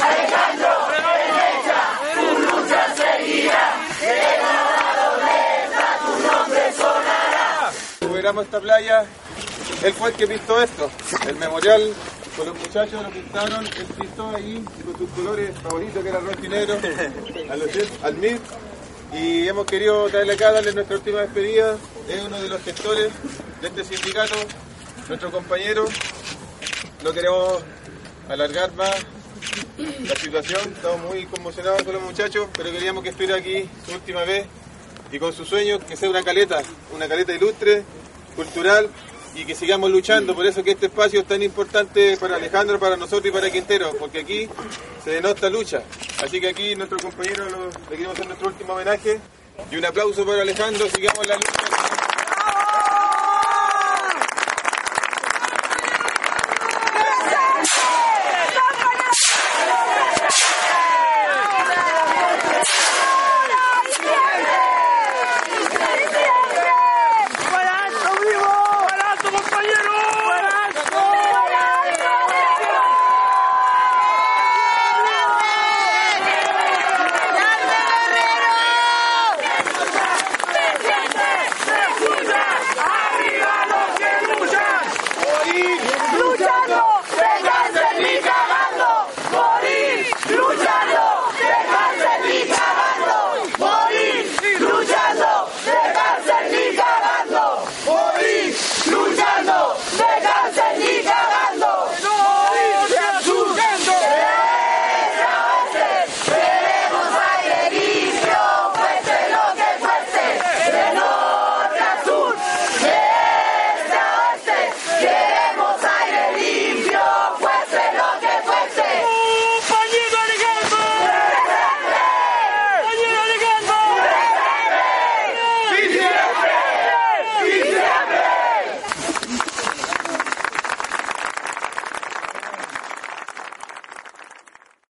Alejandro, derecha, tu lucha seguirá, tu nombre sonará. Recuperamos esta playa, él fue el que pintó esto, el memorial con los muchachos lo pintaron, él pintó ahí con sus colores favoritos que era rojo y negro, al, al MIR, y hemos querido traerle acá, darle nuestra última despedida, es uno de los gestores de este sindicato, nuestro compañero, no queremos alargar más la situación. Estamos muy conmocionados con los muchachos, pero queríamos que estuviera aquí su última vez y con su sueño que sea una caleta, una caleta ilustre, cultural y que sigamos luchando. Por eso que este espacio es tan importante para Alejandro, para nosotros y para Quintero, porque aquí se denota lucha. Así que aquí nuestro compañero le queremos hacer nuestro último homenaje y un aplauso para Alejandro. Sigamos la lucha.